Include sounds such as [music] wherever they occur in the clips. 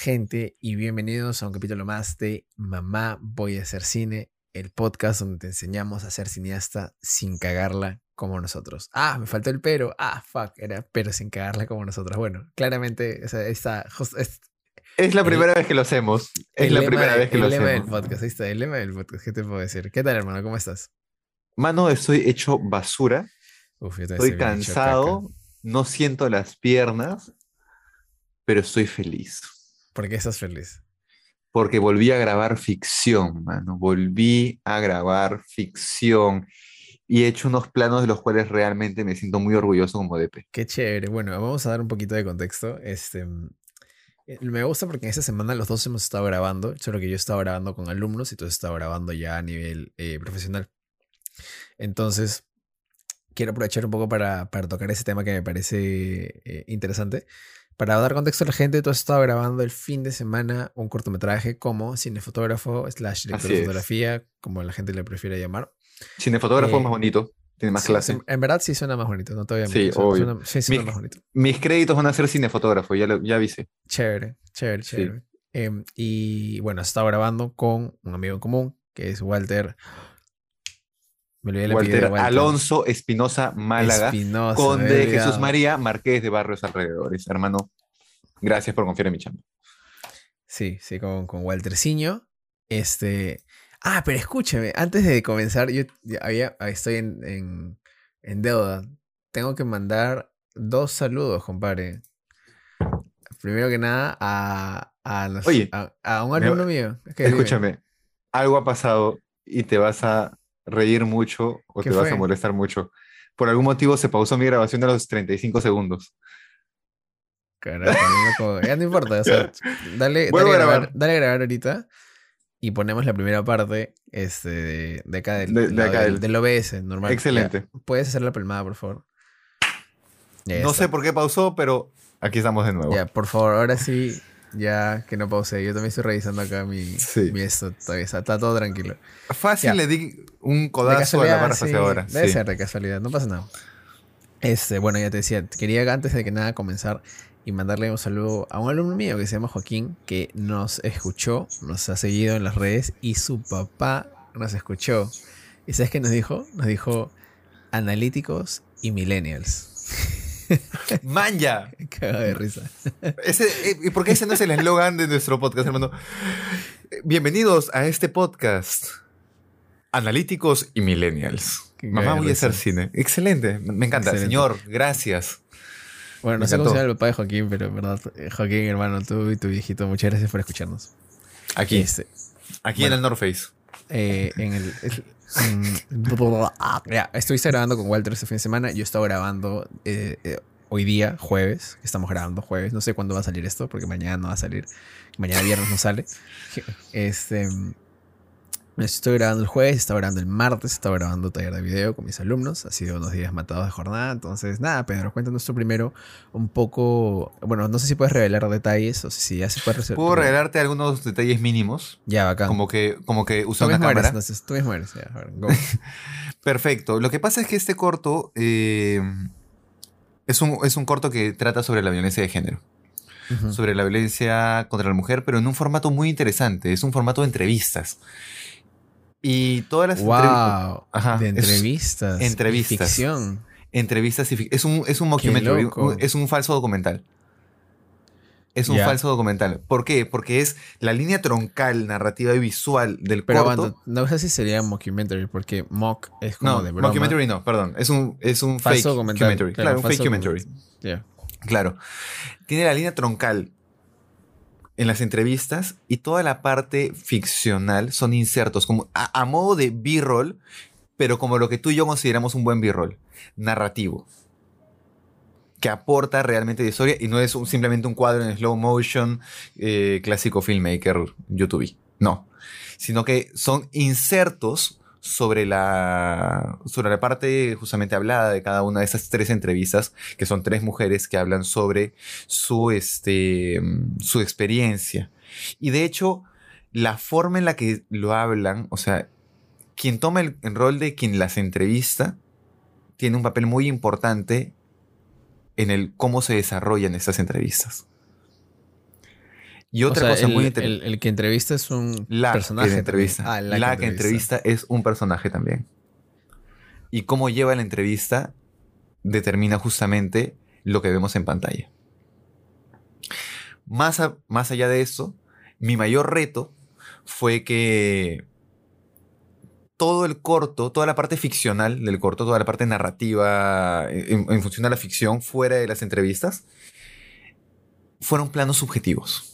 gente? Y bienvenidos a un capítulo más de Mamá Voy a hacer cine, el podcast donde te enseñamos a ser cineasta sin cagarla como nosotros. Ah, me faltó el pero. Ah, fuck, era pero sin cagarla como nosotros. Bueno, claramente esa, esta, es, es la primera vez que lo hacemos. Es la primera vez que lo hacemos. El lema del podcast, ahí está, el lema del podcast. ¿Qué te puedo decir? ¿Qué tal, hermano? ¿Cómo estás? Mano, estoy hecho basura. Uf, yo estoy cansado, no siento las piernas, pero estoy feliz. ¿Por qué estás feliz? Porque volví a grabar ficción, mano. Volví a grabar ficción y he hecho unos planos de los cuales realmente me siento muy orgulloso como DP. Qué chévere. Bueno, vamos a dar un poquito de contexto. Este, eh, me gusta porque en esta semana los dos hemos estado grabando, solo que yo estaba grabando con alumnos y tú has estado grabando ya a nivel eh, profesional. Entonces, quiero aprovechar un poco para, tocar ese tema que me parece eh, interesante. Para dar contexto a la gente, tú has estado grabando el fin de semana un cortometraje como cinefotógrafo slash director de fotografía, como la gente le prefiere llamar. Cinefotógrafo más bonito. Tiene más clase. En, verdad sí suena más bonito, no todavía Sí, obvio. sí, suena más bonito. Mis créditos van a ser cinefotógrafo, ya, lo, ya avisé. Chévere, chévere, chévere. Em, y bueno, estaba grabando con un amigo en común, que es Walter. Me olvidé Walter, Walter Alonso Espinosa Málaga, Espinosa, conde Jesús María Marqués de Barrios Alrededores. Hermano, gracias por confiar en mi chamba. Sí, sí, con, con Walter Ciño. Este, Ah, pero escúchame, antes de comenzar, yo había, estoy en, deuda. Tengo que mandar dos saludos, compadre. Primero que nada, a, a, un alumno mío. escúchame, algo ha pasado y te vas a reír mucho o te vas a molestar mucho. Por algún motivo se pausó mi grabación de los 35 segundos. Carajo, ya no importa. [laughs] dale, dale, grabar, dale a grabar ahorita y ponemos la primera parte este, de, acá del, del, OBS, normal. Excelente. ¿Puedes hacer la palmada, por favor? no sé por qué pausó, pero aquí estamos de nuevo. Ya, por favor, ahora sí, ya que no pausé. Yo también estoy revisando acá mi, mi esto, todavía está, todo tranquilo. Fácil le di un codazo a la barra sí, ahora. Debe ser de casualidad, no pasa nada. Este, bueno, ya te decía, quería antes de que nada comenzar y mandarle un saludo a un alumno mío que se llama Joaquín, que nos escuchó, nos ha seguido en las redes y su papá nos escuchó. ¿Y sabes qué nos dijo? Nos dijo analíticos y millennials. [laughs] [laughs] ¡Manja! Caga de risa. Ese, eh, ¿Y por qué ese no es el eslogan de nuestro podcast, hermano? Bienvenidos a este podcast. Analíticos y millennials. Mamá, voy a hacer cine. Excelente. Me encanta. Señor, gracias. Bueno, no sé cómo se llama el papá de Joaquín, pero en verdad, eh, Joaquín, hermano, tú y tu viejito, muchas gracias por escucharnos. Aquí. Este, aquí en el North Face. Eh, en el. Estuviste grabando con Walter este fin de semana. Yo estaba grabando eh, hoy día, jueves. Estamos grabando jueves. No sé cuándo va a salir esto, porque mañana no va a salir. Mañana viernes no sale. [laughs] Este. Estoy grabando el jueves, estaba grabando el martes, estaba grabando taller de video con mis alumnos. Ha sido unos días matados de jornada. Entonces, nada, Pedro, cuéntanos tú primero un poco. Bueno, no sé si puedes revelar detalles o si ya se puede resolver. Puedo revelarte algunos detalles mínimos. Ya, bacán. Como que, como que usa una cámara. entonces, tú mismo eres. Ya, [laughs] Perfecto. Lo que pasa es que este corto eh, es, un, es un corto que trata sobre la violencia de género. Sobre la violencia contra la mujer, pero en un formato muy interesante. Es un formato de entrevistas. Y todas las wow, de entrevistas. entrevistas. ficción. Entrevistas y Es un, es un mockumentary. es un falso documental. Es un falso documental. ¿Por qué? Porque es la línea troncal, narrativa y visual del Pero corto. no sé si sería mockumentary, porque mock es como no, de broma. Mockumentary no, perdón. Es un, es un fake documentary. Claro, un fake documentary. Claro. Tiene la línea troncal en las entrevistas y toda la parte ficcional son insertos, como a, modo de B-roll, pero como lo que tú y yo consideramos un buen B-roll, narrativo, que aporta realmente de historia y no es simplemente un cuadro en slow motion eh, clásico filmmaker YouTube. No, sino que son insertos sobre la, sobre la parte justamente hablada de cada una de esas tres entrevistas, que son tres mujeres que hablan sobre su, este, su experiencia. Y de hecho, la forma en la que lo hablan, o sea, quien toma el, rol de quien las entrevista, tiene un papel muy importante en el cómo se desarrollan estas entrevistas. Y otra cosa muy interesante. El, que entrevista es un personaje. Que entrevista. Ah, la, que, entrevista es un personaje también. Y cómo lleva la entrevista determina justamente lo que vemos en pantalla. Más, más allá de eso, mi mayor reto fue que todo el corto, toda la parte ficcional del corto, toda la parte narrativa en, función de la ficción fuera de las entrevistas, fueron planos subjetivos.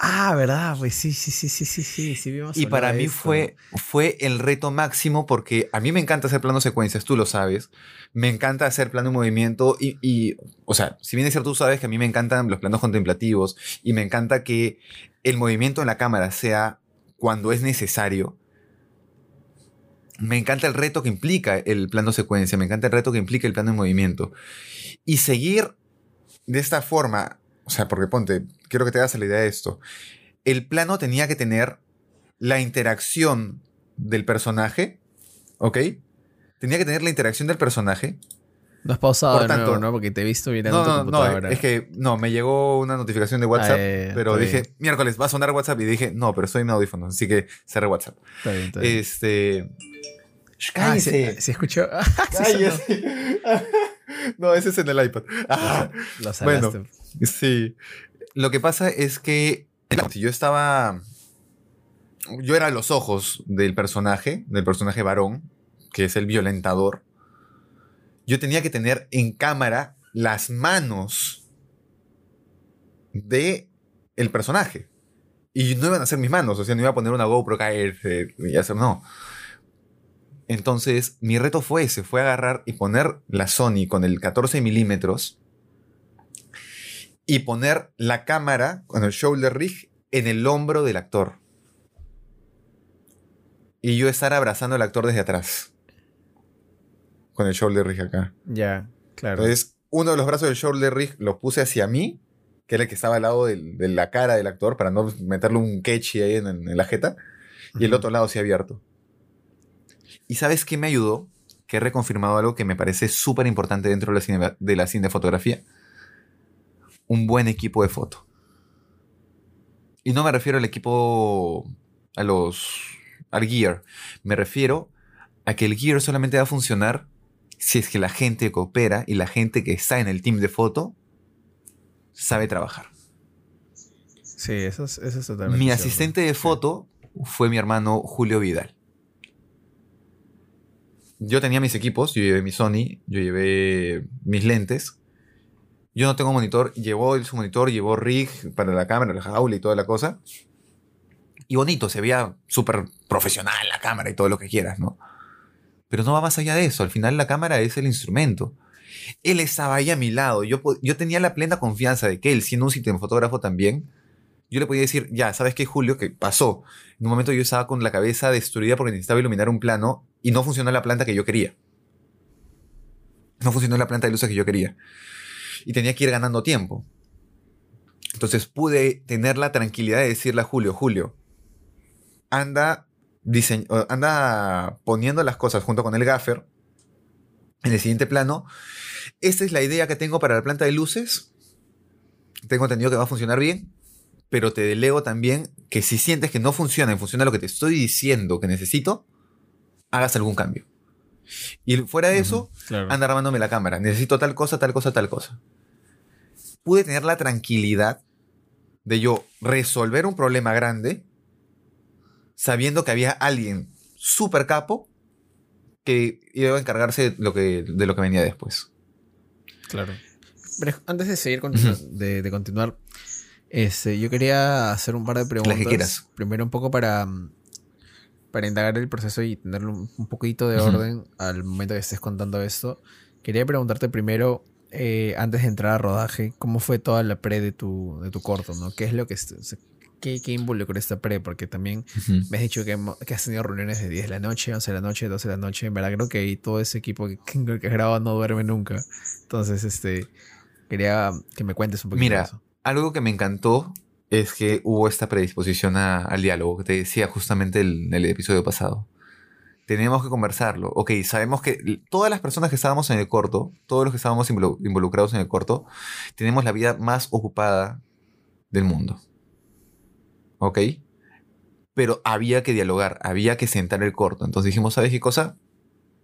Ah, ¿verdad? Pues sí, sí, sí, sí, sí, sí, sí Y para mí fue, fue el reto máximo porque a mí me encanta hacer planos secuencias, tú lo sabes. Me encanta hacer plano de movimiento y, y, o sea, si bien es cierto, tú sabes que a mí me encantan los planos contemplativos y me encanta que el movimiento en la cámara sea cuando es necesario. Me encanta el reto que implica el plano secuencia, me encanta el reto que implica el plano de movimiento. Y seguir de esta forma, o sea, porque ponte, quiero que te hagas la idea de esto. El plano tenía que tener la interacción del personaje, ¿ok? Tenía que tener la interacción del personaje. No has pausado Por tanto, ¿no? Porque te he visto mirando no, tu No, es que no, me llegó una notificación de WhatsApp, ah, pero dije, miércoles, va a sonar WhatsApp y dije, no, pero estoy en audífono, así que cerré WhatsApp. Está bien, está bien. Este. Cállese. Ah, ¿se, escuchó? [laughs] Cállese. [laughs] no, ese es en el iPad. Ah, lo [laughs] bueno, sí. Lo que pasa es que si yo estaba. Yo era los ojos del personaje, del personaje varón, que es el violentador. Yo tenía que tener en cámara las manos de el personaje. Y no iban a ser mis manos, o sea, no iba a poner una GoPro caer y hacer, no. Entonces, mi reto fue ese, fue agarrar y poner la Sony con el 14 milímetros y poner la cámara con el shoulder rig en el hombro del actor. Y yo estar abrazando al actor desde atrás. Con el shoulder rig acá. Ya, claro. Entonces, uno de los brazos del shoulder rig lo puse hacia mí, que era el que estaba al lado de la cara del actor, para no meterle un quechi ahí en, la jeta. Y el otro lado se abierto. ¿Y sabes qué me ayudó? Que he reconfirmado algo que me parece súper importante dentro de la, cine, de la cinefotografía un buen equipo de foto. Y no me refiero al equipo, a los, al gear. Me refiero a que el gear solamente va a funcionar si es que la gente coopera y la gente que está en el team de foto sabe trabajar. Sí, eso es, eso totalmente. Mi asistente de foto fue mi hermano Julio Vidal. Yo tenía mis equipos, yo llevé mi Sony, yo llevé mis lentes, yo no tengo monitor, llevó su monitor, llevó rig para la cámara, la jaula y toda la cosa. Y bonito, se veía súper profesional la cámara y todo lo que quieras, ¿no? Pero no va más allá de eso, al final la cámara es el instrumento. Él estaba ahí a mi lado, yo, yo tenía la plena confianza de que él, siendo un fotógrafo también, yo le podía decir, ya, ¿sabes qué, Julio? ¿Qué pasó? En un momento yo estaba con la cabeza destruida porque necesitaba iluminar un plano y no funcionó la planta que yo quería. No funcionó la planta de luces que yo quería y tenía que ir ganando tiempo. Entonces pude tener la tranquilidad de decirle a Julio, Julio, anda, anda poniendo las cosas junto con el gaffer en el siguiente plano. Esta es la idea que tengo para la planta de luces. Tengo entendido que va a funcionar bien, pero te delego también que si sientes que no funciona en función de lo que te estoy diciendo que necesito, hagas algún cambio. Y fuera de eso, anda armándome la cámara. Necesito tal cosa, tal cosa, tal cosa. Pude tener la tranquilidad de yo resolver un problema grande sabiendo que había alguien súper capo que iba a encargarse de lo que, de lo que venía después. Claro. antes de seguir, de, continuar, este, yo quería hacer un par de preguntas. que quieras. Primero un poco para para indagar el proceso y tener un, poquito de orden al momento que estés contando esto, quería preguntarte primero, eh, antes de entrar a rodaje, ¿cómo fue toda la pre de tu, de tu corto? ¿no? ¿Qué es lo que... ¿Qué, qué involucró esta pre? Porque también me has dicho que, que, has tenido reuniones de 10 de la noche, 11 de la noche, 12 de la noche. En verdad creo que ahí todo ese equipo que, que graba no duerme nunca. Entonces, este, quería que me cuentes un poquito Mira, eso. algo que me encantó es que hubo esta predisposición al diálogo que te decía justamente en el, episodio pasado. Tenemos que conversarlo. Ok, sabemos que todas las personas que estábamos en el corto, todos los que estábamos involucrados en el corto, tenemos la vida más ocupada del mundo. ¿Ok? Pero había que dialogar, había que sentar el corto. Entonces dijimos, ¿sabes qué cosa?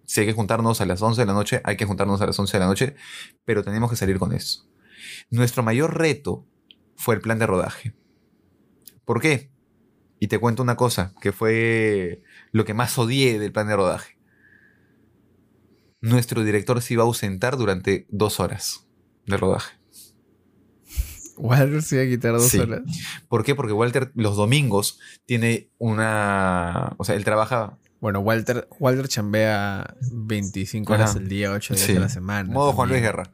Si hay que juntarnos a las 11 de la noche, hay que juntarnos a las 11 de la noche, pero tenemos que salir con eso. Nuestro mayor reto fue el plan de rodaje. ¿Por qué? Y te cuento una cosa, que fue lo que más odié del plan de rodaje. Nuestro director se iba a ausentar durante dos horas de rodaje. Walter se iba a quitar dos horas. ¿Por qué? Porque Walter los domingos tiene una... O sea, él trabaja bueno, Walter, Walter chambea 25 horas al día, 8 días a la semana. Modo Juan Luis Guerra.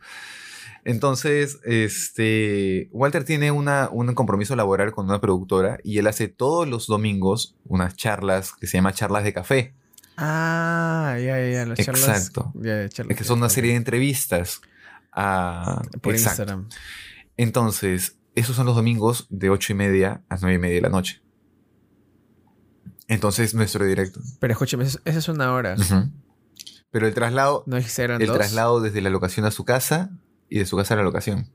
Entonces, este, Walter tiene una, un compromiso laboral con una productora y él hace todos los domingos unas charlas que se llama charlas de café. Ah, ya, ya, las charlas. Exacto. es que son una serie de entrevistas a, por Instagram. Entonces, esos son los domingos de 8 y media a 9 y media de la noche. Entonces, nuestro directo. Pero escúchame, esa es una hora. Pero el traslado. No es El traslado desde la locación a su casa y de su casa a la locación.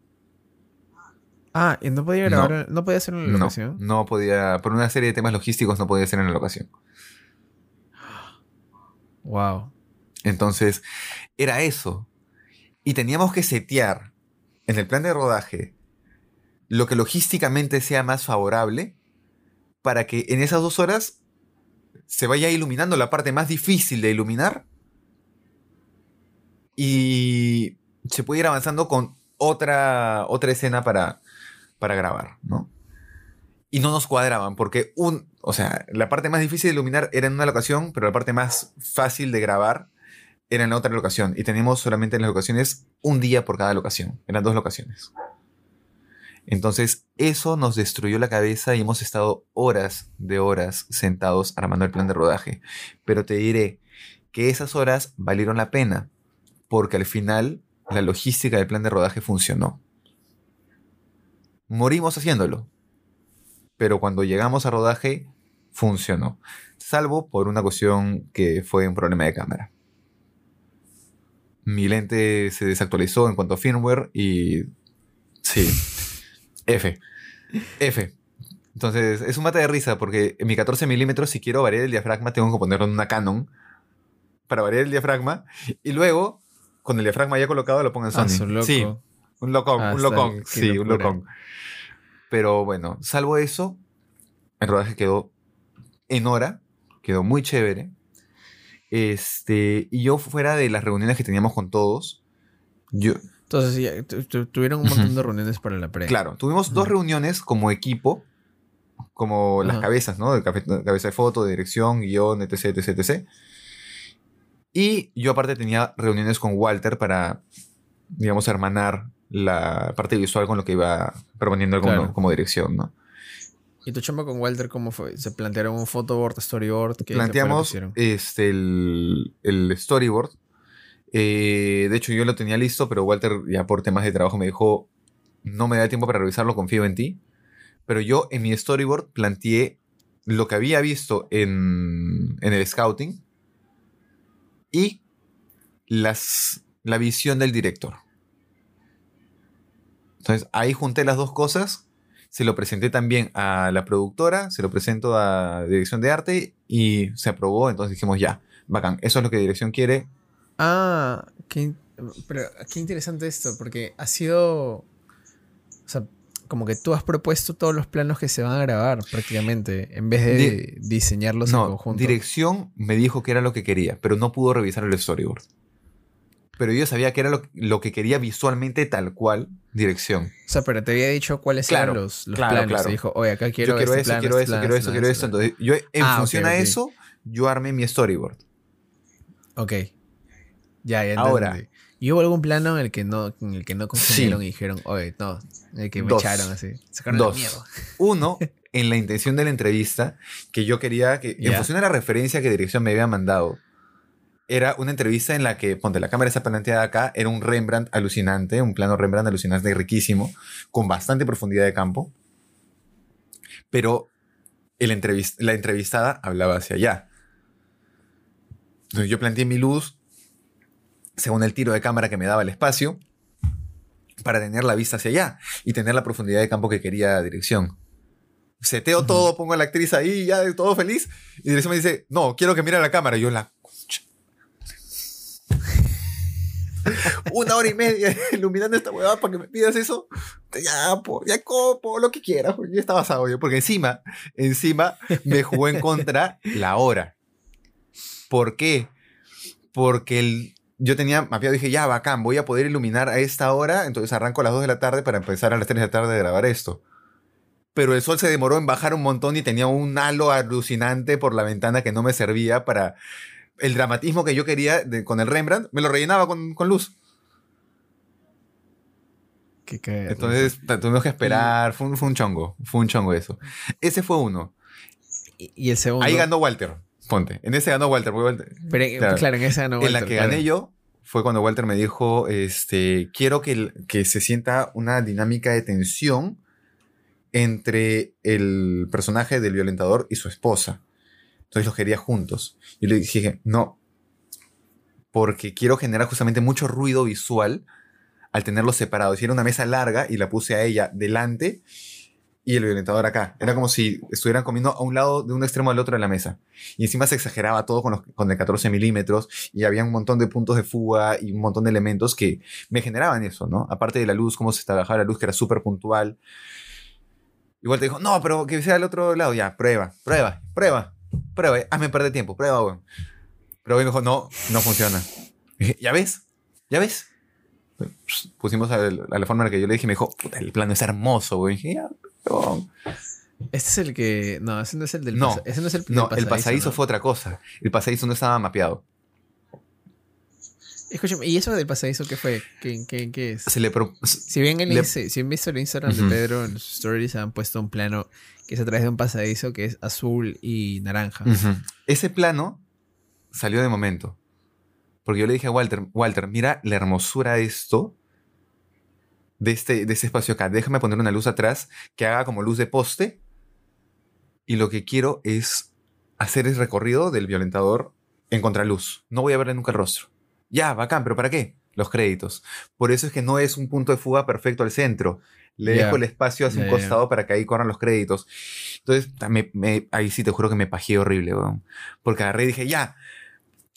Ah, ¿y no podía grabar? ¿No, podía hacer en la locación? No, no podía. Por una serie de temas logísticos no podía ser en la locación. Wow. Entonces, era eso. Y teníamos que setear en el plan de rodaje lo que logísticamente sea más favorable para que en esas dos horas se vaya iluminando la parte más difícil de iluminar y se puede ir avanzando con otra, otra escena para, para grabar, ¿no? Y no nos cuadraban porque un, o sea, la parte más difícil de iluminar era en una locación, pero la parte más fácil de grabar era en la otra locación. Y teníamos solamente en las locaciones un día por cada locación. Eran dos locaciones. Entonces, eso nos destruyó la cabeza y hemos estado horas de horas sentados armando el plan de rodaje. Pero te diré que esas horas valieron la pena, porque al final la logística del plan de rodaje funcionó. Morimos haciéndolo, pero cuando llegamos a rodaje, funcionó. Salvo por una cuestión que fue un problema de cámara. Mi lente se desactualizó en cuanto a firmware y... Sí, F. F. Entonces, es un mate de risa porque en mi 14 milímetros, si quiero variar el diafragma, tengo que ponerlo en una Canon para variar el diafragma. Y luego, con el diafragma ya colocado, lo pongo en ah, Sony. sí, un locón, ah, un locón. Sí, un locón. Pero bueno, salvo eso, el rodaje quedó en hora, quedó muy chévere. Este, y yo fuera de las reuniones que teníamos con todos, yo, entonces, tuvieron un montón de reuniones para la pre. Claro, tuvimos dos reuniones como equipo, como las cabezas, ¿no? De cabeza de foto, de dirección, guion, etc, etc, etc. Y yo aparte tenía reuniones con Walter para, digamos, hermanar la parte visual con lo que iba proponiendo como, como dirección, ¿no? ¿Y tu chamba con Walter cómo fue? ¿Se plantearon un photoboard, storyboard? ¿Qué Planteamos este, el, el storyboard eh, de hecho, yo lo tenía listo, pero Walter, ya por temas de trabajo, me dijo: No me da tiempo para revisarlo, confío en ti. Pero yo en mi storyboard planteé lo que había visto en, el scouting y las, la visión del director. Entonces ahí junté las dos cosas, se lo presenté también a la productora, se lo presento a dirección de arte y se aprobó, entonces dijimos ya, bacán, eso es lo que dirección quiere, Ah, qué, pero qué interesante esto, porque ha sido. O sea, como que tú has propuesto todos los planos que se van a grabar prácticamente, en vez de diseñarlos en conjunto. Dirección me dijo que era lo que quería, pero no pudo revisar el storyboard. Pero yo sabía que era lo, que quería visualmente tal cual, dirección. O sea, pero te había dicho cuáles eran los, los planos. Claro. Te dijo, oye, acá quiero, yo quiero este eso, quiero, eso quiero eso, quiero eso, Entonces, yo en ah, función a eso, yo armé mi storyboard. Ok. Ya, ya Ahora. ¿Y hubo algún plano en el que no, en el que no y dijeron, oye, no, en el que me echaron así? Sacaron Dos. miedo. [laughs] Uno, en la intención de la entrevista, que yo quería que, en función de la referencia que dirección me había mandado, era una entrevista en la que, ponte, la cámara está planteada acá, era un Rembrandt alucinante, un plano Rembrandt alucinante riquísimo, con bastante profundidad de campo, pero el la entrevistada hablaba hacia allá. Entonces yo planteé mi luz según el tiro de cámara que me daba el espacio, para tener la vista hacia allá y tener la profundidad de campo que quería dirección. Seteo todo, pongo a la actriz ahí, ya todo feliz. Y dirección me dice, no, quiero que mire a la cámara. Y yo la... [laughs] Una hora y media [laughs] iluminando esta huevada para que me pidas eso. Ya, ya copo, lo que quieras. Ya está basado yo. Porque encima, encima me jugó en contra la hora. ¿Por qué? Porque el, yo tenía mapeado, dije, ya, bacán, voy a poder iluminar a esta hora, entonces arranco a las 2 de la tarde para empezar a las 3 de la tarde a grabar esto. Pero el sol se demoró en bajar un montón y tenía un halo alucinante por la ventana que no me servía para el dramatismo que yo quería con el Rembrandt, me lo rellenaba con, luz. Qué Entonces tuvimos que esperar, fue un, fue un chongo, fue un chongo eso. Ese fue uno. Y, el segundo. Ahí ganó Walter. Ponte. En ese ganó Walter. Pero, claro, en ese ganó Walter. En la que gané yo fue cuando Walter me dijo, este, quiero que, que se sienta una dinámica de tensión entre el personaje del violentador y su esposa. Entonces los quería juntos. Y le dije, no, porque quiero generar justamente mucho ruido visual al tenerlos separados. Era una mesa larga y la puse a ella delante y el violentador acá. Era como si estuvieran comiendo a un lado, de un extremo al otro de la mesa. Y encima se exageraba todo con, los, con el 14 milímetros y había un montón de puntos de fuga y un montón de elementos que me generaban eso, ¿no? Aparte de la luz, cómo se trabajaba la luz, que era súper puntual. Igual te dijo, no, pero que sea al otro lado. Ya, prueba, prueba, prueba, prueba. Hazme perder tiempo, prueba, weón. Pero hoy me dijo, no, no funciona. dije, ¿ya ves? ¿Ya ves? Pusimos a, la forma en la que yo le dije, me dijo, puta, el plano es hermoso, güey. dije, ya, este es el que. No, ese no es el del. No, ese no es el, no, pasadizo, el pasadizo fue otra cosa. El pasadizo no estaba mapeado. Escúchame, ¿y eso del pasadizo qué fue? ¿Qué, qué, qué es? Se le si bien si han visto el Instagram de Pedro en sus stories han puesto un plano que es a través de un pasadizo que es azul y naranja. Ese plano salió de momento. Porque yo le dije a Walter, Walter, mira la hermosura de esto de este, de este espacio acá. Déjame poner una luz atrás que haga como luz de poste. Y lo que quiero es hacer el recorrido del violentador en contraluz. No voy a verle nunca el rostro. Ya, bacán, pero ¿para qué? Los créditos. Por eso es que no es un punto de fuga perfecto al centro. Le dejo el espacio hacia un costado para que ahí corran los créditos. Entonces, me, ahí sí te juro que me pajeé horrible, weón. Porque agarré y dije, ya,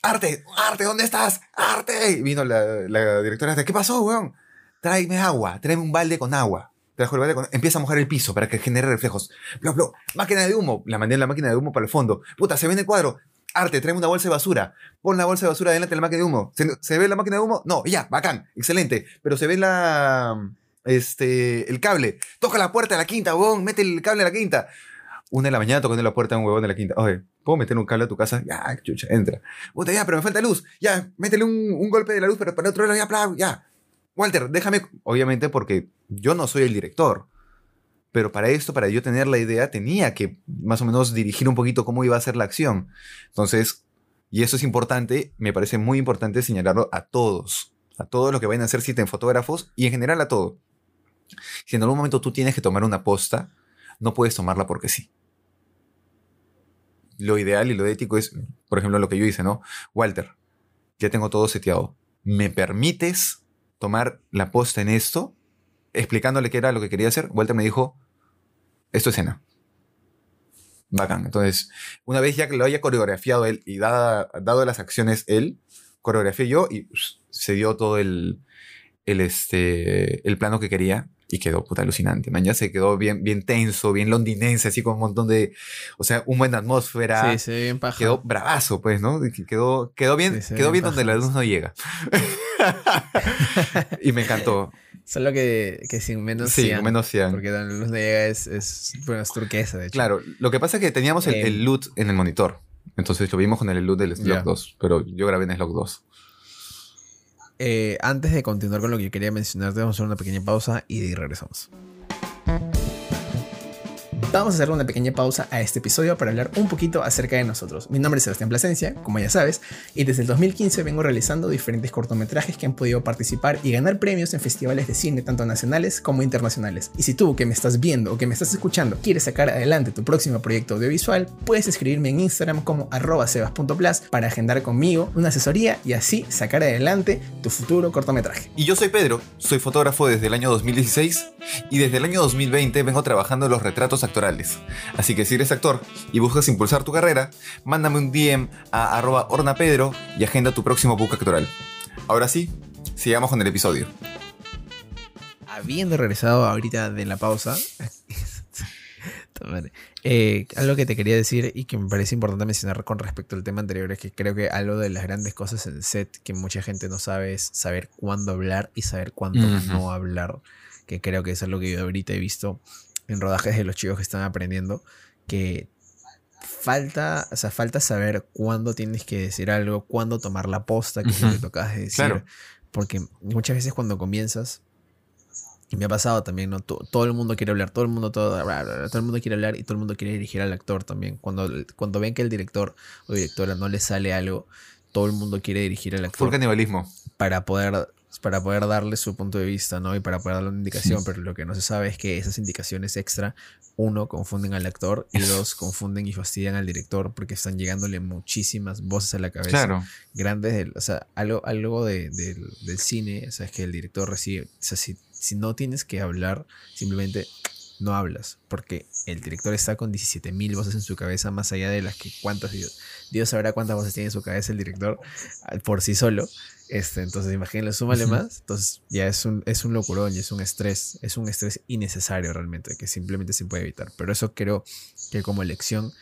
Arte, Arte, ¿dónde estás? Arte. Y vino la, la directora ¿qué pasó, weón? Tráeme agua, tráeme un balde con agua. Con... Empieza a mojar el piso para que genere reflejos. Blo, blo. Máquina de humo. La mandé en la máquina de humo para el fondo. Puta, se ve en el cuadro. Arte, tráeme una bolsa de basura. Pon la bolsa de basura delante de la máquina de humo. ¿Se, ve la máquina de humo? No, ya, bacán, excelente. Pero se ve la. Este. El cable. Toca la puerta de la quinta, huevón. Mete el cable a la quinta. Una de la mañana tocando la puerta a un huevón de la quinta. Oye, ¿puedo meter un cable a tu casa? Ya, chucha, entra. Puta, ya, pero me falta luz. Ya, métele un, golpe de la luz, pero para otro lado, ya, ya. Walter, déjame, obviamente porque yo no soy el director, pero para esto, para yo tener la idea, tenía que más o menos dirigir un poquito cómo iba a ser la acción. Entonces, y eso es importante, me parece muy importante señalarlo a todos, a todos los que vayan a hacer en fotógrafos y en general a todo. Si en algún momento tú tienes que tomar una posta, no puedes tomarla porque sí. Lo ideal y lo ético es, por ejemplo, lo que yo hice, ¿no? Walter, ya tengo todo seteado. ¿Me permites tomar la posta en esto, explicándole qué era lo que quería hacer, Walter me dijo, esto es escena. Bacán. Entonces, una vez ya que lo haya coreografiado él y dado las acciones él, coreografié yo y se dio todo el, el, este, el plano que quería y quedó puta alucinante. Man, ya se quedó bien, bien tenso, bien londinense, así con un montón de, o sea, una buena atmósfera. Sí, sí, bien paja. Quedó bravazo, pues, ¿no? Quedó, quedó bien, quedó bien, donde la luz no llega. [laughs] y me encantó. Solo que, que sin menos Sí, menos cian. Porque donde la luz no llega es, es, bueno, es turquesa, de hecho. Claro, lo que pasa es que teníamos el, el LUT en el monitor. Entonces lo vimos con el LUT del Slog 2, pero yo grabé en Slog 2. Eh, antes de continuar con lo que quería mencionar, vamos a hacer una pequeña pausa y regresamos. Vamos a hacer una pequeña pausa a este episodio para hablar un poquito acerca de nosotros. Mi nombre es Sebastián Plasencia, como ya sabes, y desde el 2015 vengo realizando diferentes cortometrajes que han podido participar y ganar premios en festivales de cine tanto nacionales como internacionales. Y si tú que me estás viendo o que me estás escuchando quieres sacar adelante tu próximo proyecto audiovisual, puedes escribirme en Instagram como arroba sebas.plus para agendar conmigo una asesoría y así sacar adelante tu futuro cortometraje. Y yo soy Pedro, soy fotógrafo desde el año 2016 y desde el año 2020 vengo trabajando en los retratos actorales. Así que si eres actor y buscas impulsar tu carrera, mándame un DM a arroba ornapedro y agenda tu próximo book actoral. Ahora sí, sigamos con el episodio. Habiendo regresado ahorita de la pausa, [laughs] eh, algo que te quería decir y que me parece importante mencionar con respecto al tema anterior es que creo que algo de las grandes cosas en set que mucha gente no sabe es saber cuándo hablar y saber cuándo no hablar. Que creo que es algo que yo ahorita he visto en rodajes de los chicos que están aprendiendo. Que falta, o sea, falta saber cuándo tienes que decir algo, cuándo tomar la posta, que es lo que tocas de decir. Porque muchas veces cuando comienzas y me ha pasado también, ¿no? Todo, el mundo quiere hablar, todo el mundo, todo, todo el mundo quiere hablar y todo el mundo quiere dirigir al actor también. Cuando, cuando ven que el director o directora no le sale algo, todo el mundo quiere dirigir al actor. Por canibalismo. Para poder, para poder darle su punto de vista, ¿no? Y para poder darle una indicación, pero lo que no se sabe es que esas indicaciones extra, uno, confunden al actor y dos, confunden y fastidian al director porque están llegándole muchísimas voces a la cabeza. Claro. Grandes, o sea, algo, algo de, del cine, o sea, es que el director recibe, o sea, si si no tienes que hablar, simplemente no hablas, porque el director está con 17.000 voces en su cabeza, más allá de las que cuántas Dios, Dios sabrá cuántas voces tiene en su cabeza el director por sí solo. Este, entonces imagínense, súmale más, entonces ya es un, es un locurón y es un estrés, es un estrés innecesario realmente, que simplemente se puede evitar. Pero eso creo que como lección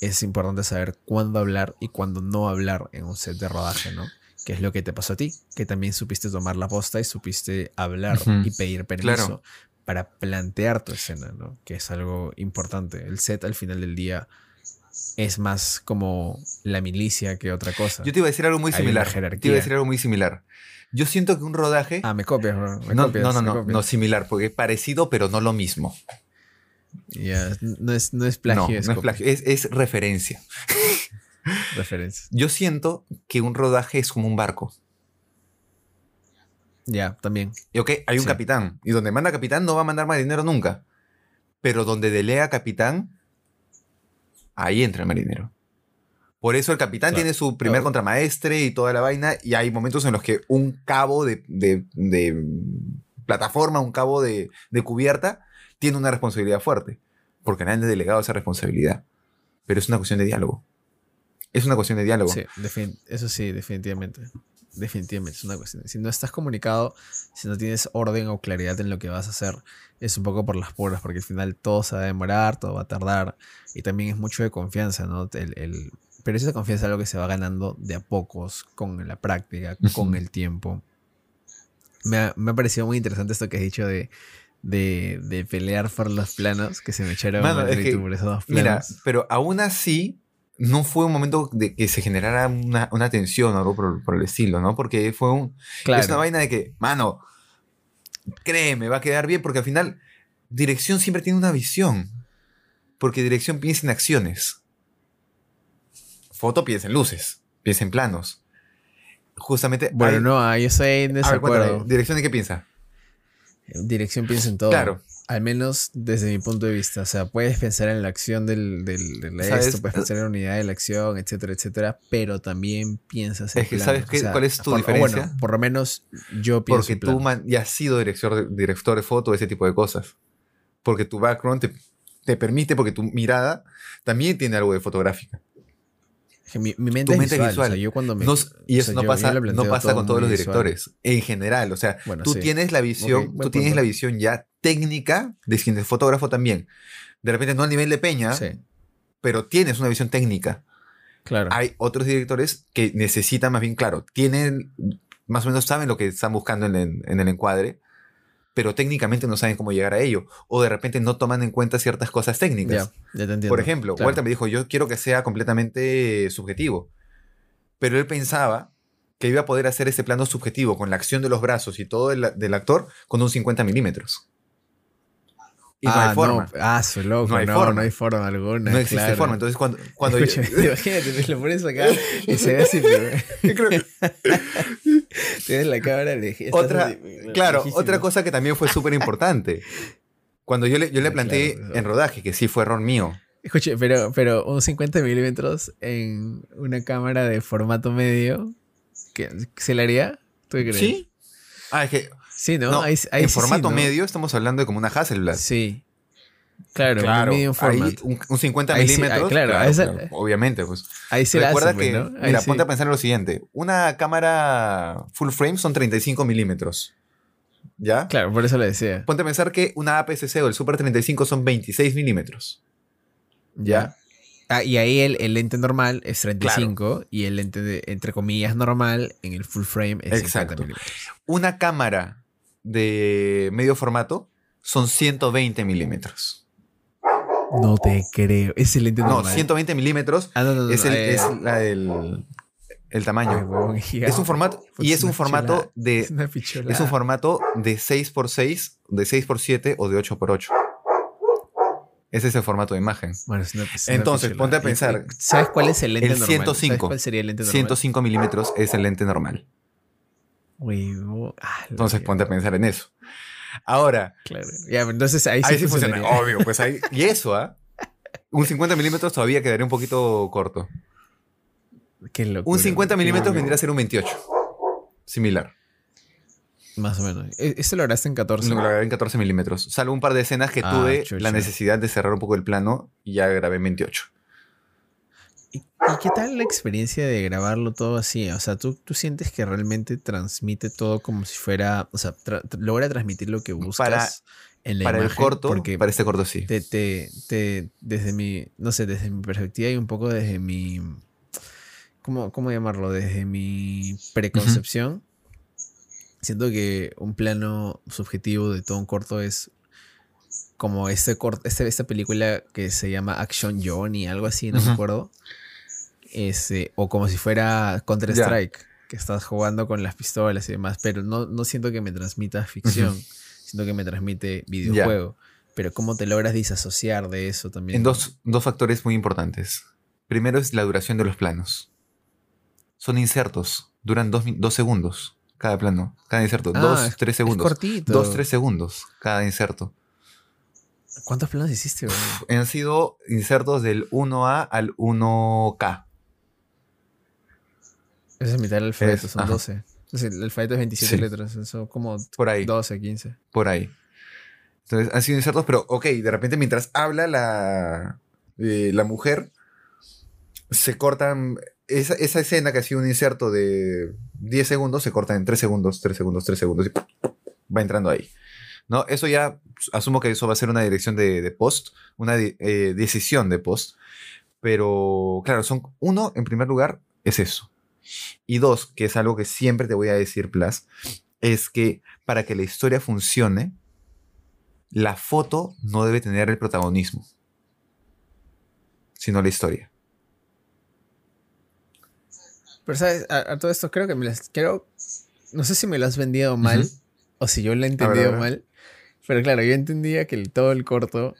es importante saber cuándo hablar y cuándo no hablar en un set de rodaje, ¿no? que es lo que te pasó a ti, que también supiste tomar la posta y supiste hablar y pedir permiso para plantear tu escena, ¿no? Que es algo importante. El set al final del día es más como la milicia que otra cosa. Yo te iba a decir algo muy similar. Te iba a decir algo muy similar. Yo siento que un rodaje. Ah, me copias, no, no, no, no, no, similar, porque es parecido, pero no lo mismo. Ya, no, es, no es plagio. No, es, no es plagio, es, es referencia. [laughs] Referencias. Yo siento que un rodaje es como un barco. Ya, también. Y ok, hay un capitán. Y donde manda capitán no va a mandar marinero nunca. Pero donde delega capitán, ahí entra el marinero. Por eso el capitán tiene su primer contramaestre y toda la vaina. Y hay momentos en los que un cabo de, plataforma, un cabo de, de, cubierta, tiene una responsabilidad fuerte. Porque nadie ha delegado esa responsabilidad. Pero es una cuestión de diálogo. Es una cuestión de diálogo. Sí, eso sí, definitivamente. Definitivamente es una cuestión. Si no estás comunicado, si no tienes orden o claridad en lo que vas a hacer, es un poco por las puras, porque al final todo se va a demorar, todo va a tardar. Y también es mucho de confianza, ¿no? El, pero esa confianza es algo que se va ganando de a pocos, con la práctica, con el tiempo. Me ha, me ha, parecido muy interesante esto que has dicho de, de, pelear por los planos, que se me echaron Mano, es que, Mira, pero aún así, no fue un momento de que se generara una, tensión o algo por, el estilo, ¿no? Porque fue un... Es una vaina de que, mano, créeme, va a quedar bien porque al final dirección siempre tiene una visión. Porque dirección piensa en acciones. Foto piensa en luces, piensa en planos. Justamente... Bueno, no, ahí estoy en desacuerdo. ¿Dirección de qué piensa? Dirección piensa en todo. Claro. Al menos desde mi punto de vista. O sea, puedes pensar en la acción del, del, esto, puedes pensar en la unidad de la acción, etcétera, etcétera, pero también piensas en. Es que, ¿sabes qué, cuál es tu diferencia? Bueno, por lo menos yo pienso. Porque tú ya has sido director de, director de foto, ese tipo de cosas. Porque tu background te, te permite, porque tu mirada también tiene algo de fotográfica. Mi, mente, es visual. yo cuando me, y eso no pasa, no pasa con todos los directores. En general, o sea, tú tienes la visión, tú tienes la visión ya técnica de quien es fotógrafo también. De repente no a nivel de peña, pero tienes una visión técnica. Claro. Hay otros directores que necesitan más bien, claro, tienen, más o menos saben lo que están buscando en el encuadre, pero técnicamente no saben cómo llegar a ello. O de repente no toman en cuenta ciertas cosas técnicas. Ya, te entiendo. Por ejemplo, Walter me dijo, yo quiero que sea completamente subjetivo. Pero él pensaba que iba a poder hacer ese plano subjetivo con la acción de los brazos y todo del actor con un 50 milímetros. Y no hay ah, forma. ah, su loco, no hay, forma. no hay forma alguna. No existe forma. Entonces, cuando. [laughs] cuando imagínate, te lo pones acá y se ve así, pero. [laughs] [laughs] Tienes la cámara de. Otra, claro, otra cosa que también fue súper importante. Cuando yo le, yo le planteé en rodaje, que sí fue error mío. Escuche, pero, pero un 50 milímetros en una cámara de formato medio, ¿se le haría? ¿Tú crees? Sí. Ah, es que. Sí, ¿no? en formato medio estamos hablando de como una Hasselblad. Sí. Claro, claro un, format. un, 50 milímetros. claro, obviamente, pues. Ahí se Recuerda que, ¿no? mira, ponte a pensar en lo siguiente. Una cámara full frame son 35 milímetros. ¿Ya? Claro, por eso le decía. Ponte a pensar que una APS-C o el Super 35 son 26 milímetros. ¿Ya? Ah, y ahí el, lente normal es 35 y el lente, de, entre comillas, normal en el full frame es Exacto. 50 milímetros. Una cámara de medio formato son 120 milímetros. No te creo. Es el lente normal. No, 120 milímetros ah, es, el, eh, el, tamaño. es un formato y es un formato de es, un formato de 6x6, de 6x7 o de 8x8. Ese es el formato de imagen. Bueno, Entonces, ponte a pensar. ¿Sabes cuál es el lente el 105, ¿Cuál sería el lente normal? 105 milímetros es el lente normal. Ah, entonces, ponte a pensar en eso. Ahora. Claro. Ya, entonces ahí, sí, funciona. Obvio, pues ahí. Y eso, ¿ah? Un 50 milímetros todavía quedaría un poquito corto. Qué locura, un 50 milímetros vendría a ser un 28. Similar. Más o menos. ¿E-, ¿Esto lo lograste en 14? Lo grabé en 14 milímetros. Salvo un par de escenas que ah, tuve la necesidad de cerrar un poco el plano y ya grabé en 28. ¿Y, qué tal la experiencia de grabarlo todo así? O sea, ¿tú, tú sientes que realmente transmite todo como si fuera. O sea, logra transmitir lo que buscas para, en la para el corto, porque para este corto sí. Te, te, desde mi. No sé, desde mi perspectiva y un poco desde mi. ¿Cómo, cómo llamarlo? Desde mi preconcepción. Siento que un plano subjetivo de todo un corto es como este corto, este, esta película que se llama Action Johnny, algo así, no me acuerdo. Ese, o como si fuera Counter Strike, que estás jugando con las pistolas y demás, pero no, no siento que me transmita ficción, siento que me transmite videojuego. Pero cómo te logras disasociar de eso también. En dos, dos factores muy importantes. Primero es la duración de los planos. Son insertos, duran dos, dos segundos cada plano, cada inserto. Ah, dos, tres segundos. cortito. Dos, tres segundos cada inserto. ¿Cuántos planos hiciste, Han sido insertos del 1A al 1K. Esa es mitad del alfabeto, son 12. el alfabeto es 27 letras, son como Por ahí. 12, 15. Por ahí. Entonces han sido insertos, pero ok, de repente mientras habla la, eh, la mujer, se cortan esa, esa, escena que ha sido un inserto de 10 segundos se corta en 3 segundos, 3 segundos, 3 segundos y va entrando ahí. ¿No? Eso ya, asumo que eso va a ser una dirección de, post, una eh, decisión de post. Pero, claro, son, uno, en primer lugar, es eso. Y dos, que es algo que siempre te voy a decir, Plus, es que para que la historia funcione, la foto no debe tener el protagonismo, sino la historia. Pero, ¿sabes? A, todo esto creo que me las. Quiero. No sé si me lo has vendido mal o si yo lo he entendido mal. Pero claro, yo entendía que todo el corto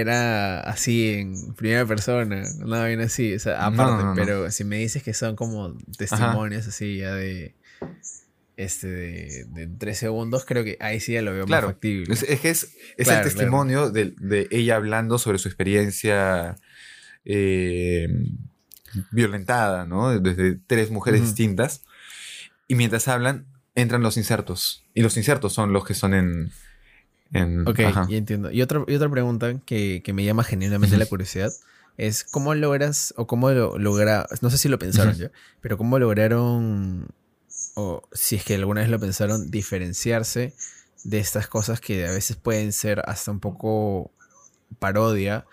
era así en primera persona, nada bien así, o sea, aparte, pero si me dices que son como testimonios así ya de este de, tres segundos, creo que ahí sí ya lo veo más factible. Es, es que es, es el testimonio de, de, ella hablando sobre su experiencia eh, violentada, ¿no? Desde tres mujeres distintas. Y mientras hablan, entran los insertos. Y los insertos son los que son en... en ok, y entiendo. Y otra, y otra pregunta que, me llama genuinamente la curiosidad es cómo logras, o cómo lo logra, no sé si lo pensaron ya, pero cómo lograron, o si es que alguna vez lo pensaron, diferenciarse de estas cosas que a veces pueden ser hasta un poco parodia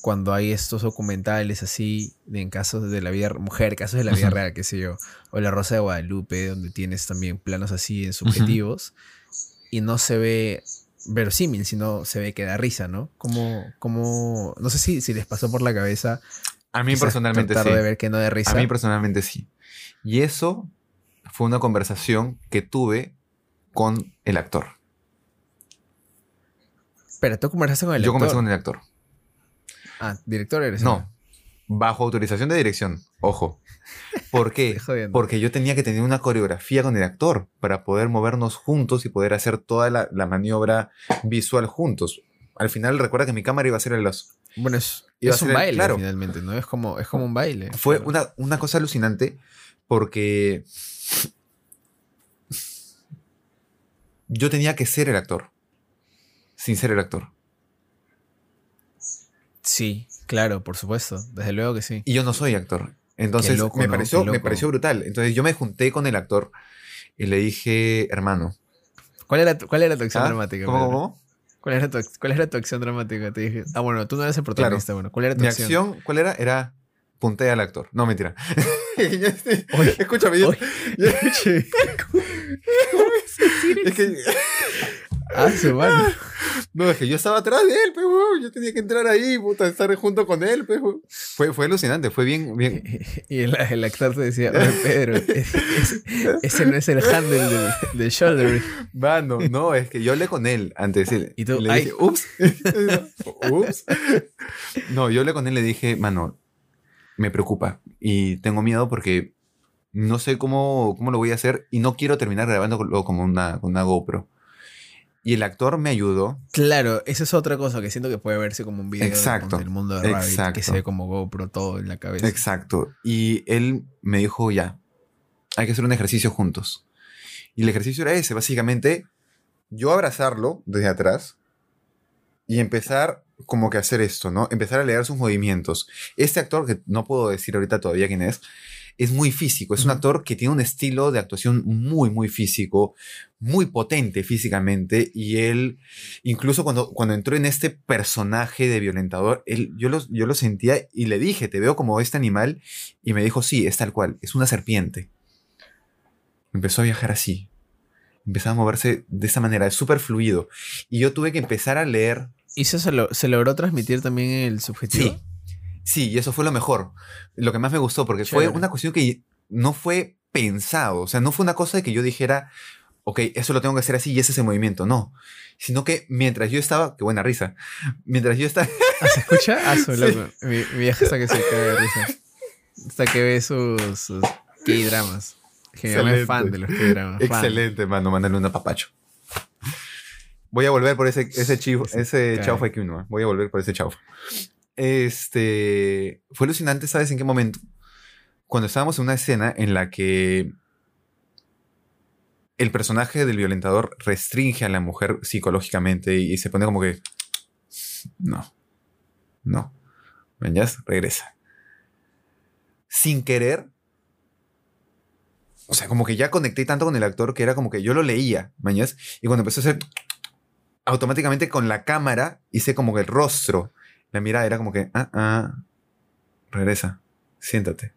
cuando hay estos documentales así en casos de la vida mujer, casos de la vida real, qué sé yo, o La Rosa de Guadalupe, donde tienes también planos así en subjetivos y no se ve verosímil, sino se ve que da risa, ¿no? Como, como, no sé si, si les pasó por la cabeza. A mí personalmente sí. de ver que no da risa. A mí personalmente sí. Y eso fue una conversación que tuve con el actor. Pero tú conversaste con el actor. Yo conversé con el actor. Ah, director eres. No. Bajo autorización de dirección. Ojo. ¿Por qué? [laughs] Porque yo tenía que tener una coreografía con el actor para poder movernos juntos y poder hacer toda la, maniobra visual juntos. Al final, recuerda que mi cámara iba a ser el los. Bueno, es, un baile finalmente, ¿no? Es como, es como un baile. Fue una, una cosa alucinante porque yo tenía que ser el actor, sin ser el actor. Sí, claro, por supuesto, desde luego que sí. Y yo no soy actor. Entonces me, pareció, me pareció brutal. Entonces yo me junté con el actor y le dije, hermano. ¿Cuál era tu, cuál era tu acción ¿Ah? dramática? ¿Cómo, ¿Cuál era, tu, ¿Cuál era tu acción dramática? Te dije, ah, bueno, tú no eres el protagonista. Bueno, ¿cuál era tu Mi acción? ¿cuál era? Era punté al actor. No, mentira. [laughs] Escúchame. Yo, [laughs] [laughs] es que... Ah, su mano. [laughs] No, es que yo estaba atrás de él, pues, yo tenía que entrar ahí, puta, estar junto con él, pues, fue, fue alucinante, fue bien, bien. [laughs] Y el, el actor te decía, oye, Pedro, [laughs] ese no es el handle del, del, shoulder. Mano, no, es que yo hablé con él antes. Y tú, le dije, ups, ups. No, yo hablé con él y le dije, mano, me preocupa y tengo miedo porque no sé cómo, cómo lo voy a hacer y no quiero terminar grabando como una, con una GoPro. Y el actor me ayudó. Claro, esa es otra cosa que siento que puede verse como un video exacto, del mundo de Rabbit, que se ve como GoPro todo en la cabeza. Exacto. Y él me dijo, ya, hay que hacer un ejercicio juntos. Y el ejercicio era ese, básicamente, yo abrazarlo desde atrás y empezar como que hacer esto, ¿no? Empezar a leer sus movimientos. Este actor, que no puedo decir ahorita todavía quién es, es muy físico. Es un actor que tiene un estilo de actuación muy, muy físico, muy potente físicamente. Y él, incluso cuando, cuando entró en este personaje de violentador, él, yo, lo, yo lo sentía y le dije, te veo como este animal. Y me dijo, sí, es tal cual, es una serpiente. Empezó a viajar así. Empezó a moverse de esa manera, es súper fluido. Y yo tuve que empezar a leer ¿Y eso se, logró transmitir también en el subjetivo? Sí. Sí, y eso fue lo mejor. Lo que más me gustó, porque fue una cuestión que no fue pensado. O sea, no fue una cosa de que yo dijera, ok, eso lo tengo que hacer así y ese es el movimiento. No. Sino que mientras yo estaba, qué buena risa. Mientras yo estaba. [laughs] ¿Ah, ¿Se escucha? Ah, su loco. Mi, vieja está que se cae de risa. Hasta que ve sus, sus K-dramas. Que es fan de los K-dramas. Excelente, mano. Mándale un papacho. Voy a volver por ese, ese, chivo, ese chaufa que uno. Voy a volver por ese chaufa. Este. Fue alucinante, ¿sabes en qué momento? Cuando estábamos en una escena en la que el personaje del violentador restringe a la mujer psicológicamente y se pone como que. No. No. ¿Venías? Regresa. Sin querer. O sea, como que ya conecté tanto con el actor que era como que yo lo leía, mañas. Y cuando empezó a hacer automáticamente con la cámara hice como que el rostro. La mirada era como que, ah, ah, regresa, siéntate.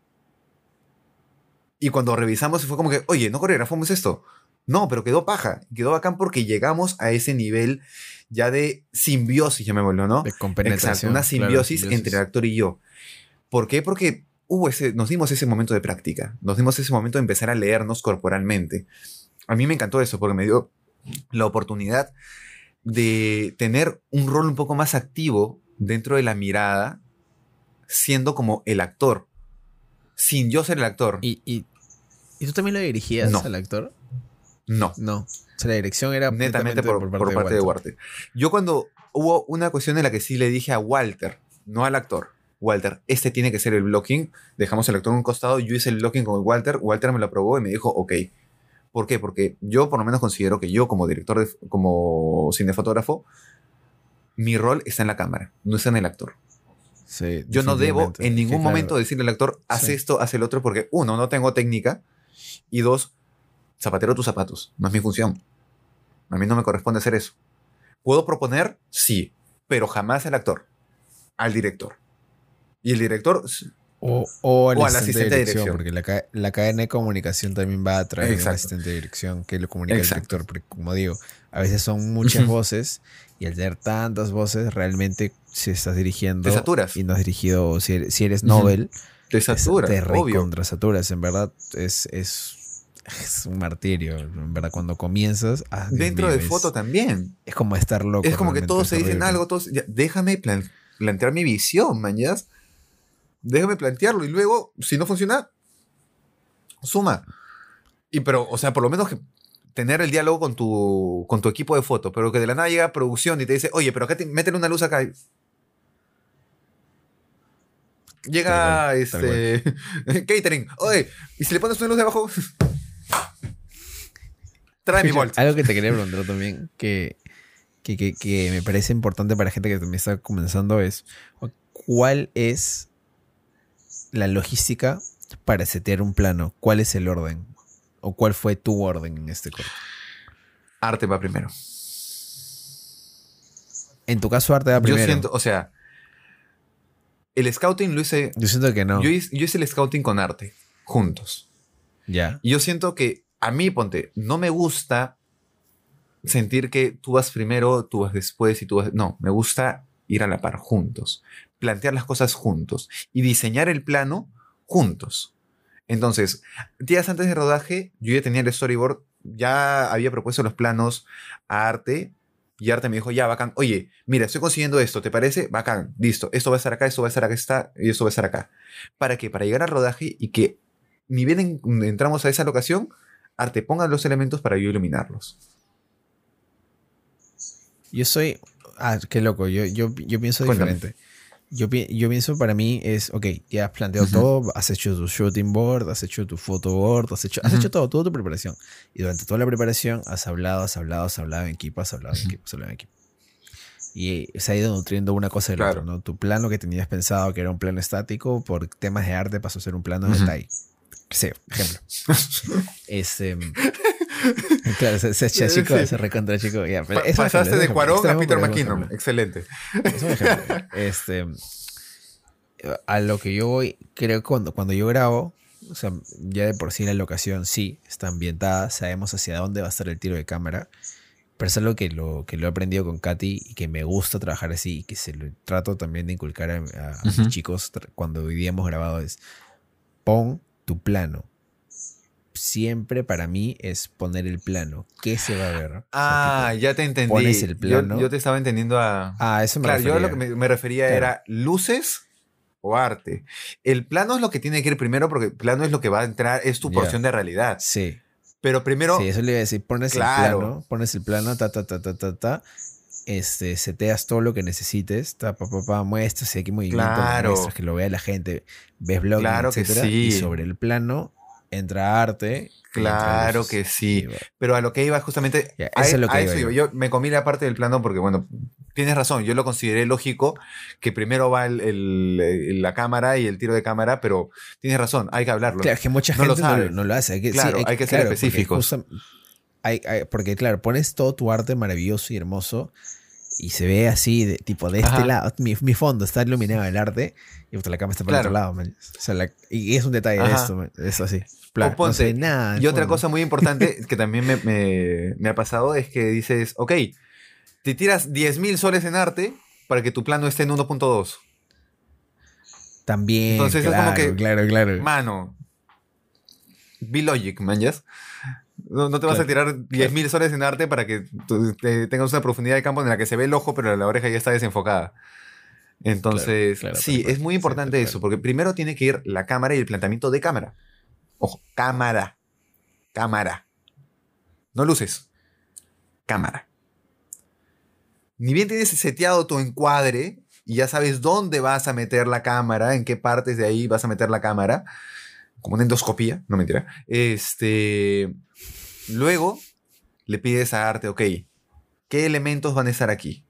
Y cuando revisamos fue como que, oye, no coreografamos esto. No, pero quedó paja. Quedó bacán porque llegamos a ese nivel ya de simbiosis, ya me volvió, ¿no? De compenetración. Exacto, una simbiosis, entre el actor y yo. ¿Por qué? Porque hubo ese, nos dimos ese momento de práctica. Nos dimos ese momento de empezar a leernos corporalmente. A mí me encantó eso porque me dio la oportunidad de tener un rol un poco más activo dentro de la mirada, siendo como el actor, sin yo ser el actor. ¿Y, y, tú también lo dirigías al actor? No. No. O sea, la dirección era netamente por, parte, de, Walter. Yo cuando hubo una cuestión en la que sí le dije a Walter, no al actor, Walter, este tiene que ser el blocking, dejamos el actor en un costado, yo hice el blocking con Walter, Walter me lo aprobó y me dijo, ok, ¿Por qué? Porque yo por lo menos considero que yo como director, de, como cinefotógrafo, mi rol está en la cámara, no está en el actor. Sí, yo no debo en ningún momento decirle al actor, haz esto, haz el otro, porque uno, no tengo técnica, y dos, zapatero tus zapatos, no es mi función. A mí no me corresponde hacer eso. ¿Puedo proponer? Sí, pero jamás al actor, al director. Y el director o, al, asistente, de dirección, porque la, cadena de comunicación también va a traer un asistente de dirección que lo comunica al director, porque como digo, a veces son muchas voces y al tener tantas voces realmente si estás dirigiendo y no has dirigido, si eres, si eres Nobel, te saturas, te saturas, en verdad es, es, es un martirio, en verdad, cuando comienzas... Ah, Dentro de foto también. Es como estar loco. Es como que todos se dicen algo, todos... déjame plantear mi visión, mañas. Déjame plantearlo y luego, si no funciona, suma. Y pero, o sea, por lo menos que tener el diálogo con tu, con tu equipo de foto, pero que de la nada llega a producción y te dice, oye, pero acá te, métele una luz acá. Llega este [laughs] catering, oye, y si le pones una luz debajo, [laughs] trae mi bolt. Algo que te quería preguntar también, que, que, que, me parece importante para gente que también está comenzando es, ¿cuál es la logística para setear un plano? ¿Cuál es el orden? ¿O cuál fue tu orden en este corte? Arte va primero. En tu caso, arte va primero. Yo siento, o sea, el scouting lo hice. Yo siento que no. Yo hice, el scouting con arte, juntos. Ya. Y yo siento que a mí, ponte, no me gusta sentir que tú vas primero, tú vas después y tú vas. No, me gusta ir a la par, juntos. Plantear las cosas juntos. Y diseñar el plano juntos. Entonces, días antes de rodaje, yo ya tenía el storyboard, ya había propuesto los planos a Arte, y Arte me dijo, ya, bacán, oye, mira, estoy consiguiendo esto, ¿te parece? Bacán, listo, esto va a estar acá, esto va a estar acá, está, y esto va a estar acá. ¿Para qué? Para llegar al rodaje y que ni bien entramos a esa locación, Arte ponga los elementos para yo iluminarlos. Yo soy... Ah, qué loco, yo, yo, yo pienso diferente. Yo, yo pienso para mí es, ok, ya has planteado todo, has hecho tu shooting board, has hecho tu photo board, has hecho, has hecho todo, toda tu preparación. Y durante toda la preparación has hablado, has hablado, has hablado en equipo, has hablado en equipo, has hablado en equipo. Y se ha ido nutriendo una cosa del otro, ¿no? Tu plano que tenías pensado que era un plano estático, por temas de arte pasó a ser un plano de detalle. Sí, ejemplo. [laughs] este, Claro, ese, chico, ese recontra chico. pasaste de Cuarón a Peter McKinnon. Excelente. Este, a lo que yo voy, creo que cuando, cuando yo grabo, o sea, ya de por sí la locación sí está ambientada, sabemos hacia dónde va a estar el tiro de cámara. Pero es algo que lo, que lo he aprendido con Katy y que me gusta trabajar así y que se lo trato también de inculcar a, mis chicos cuando hoy día hemos grabado es pon tu plano siempre para mí es poner el plano. ¿Qué se va a ver? Ah, ya te entendí. Pones el plano. Yo, te estaba entendiendo a. Ah, eso me Claro, yo lo que me, refería era luces o arte. El plano es lo que tiene que ir primero porque el plano es lo que va a entrar, es tu porción de realidad. Sí. Pero primero. Sí, eso le iba a decir. Pones el plano, pones el plano, ta, ta, ta, ta, ta, ta. Este, seteas todo lo que necesites, ta, pa, pa, pa, muestras si hay movimiento, claro. muestras que lo vea la gente, ves blogs, claro etcétera, que sí. y sobre el plano entra arte. Claro que sí. Pero a lo que iba justamente. a, eso es lo que iba, Yo me comí la parte del plano porque, bueno, tienes razón. Yo lo consideré lógico que primero va el, la cámara y el tiro de cámara, pero tienes razón, hay que hablarlo. Claro, que mucha gente no lo, hace. claro, hay que, ser específicos. porque, claro, pones todo tu arte maravilloso y hermoso y se ve así, de, tipo de este lado. Mi, fondo está iluminado el arte y la cámara está por el otro lado. y es un detalle de esto, es así. nada, y otra cosa muy importante que también me, ha pasado es que dices, ok, te tiras 10.000 soles en arte para que tu plano esté en 1.2. También. Entonces es como que, claro, claro. Mano, be logic, man, no, te vas a tirar 10.000 soles en arte para que tengas una profundidad de campo en la que se ve el ojo, pero la oreja ya está desenfocada. Entonces, sí, es muy importante eso, porque primero tiene que ir la cámara y el planteamiento de cámara. Ojo, cámara. Cámara. No luces. Cámara. Ni bien tienes seteado tu encuadre y ya sabes dónde vas a meter la cámara, en qué partes de ahí vas a meter la cámara, como una endoscopía, no mentira. Este, Luego le pides a Arte, ok, ¿qué elementos van a estar aquí?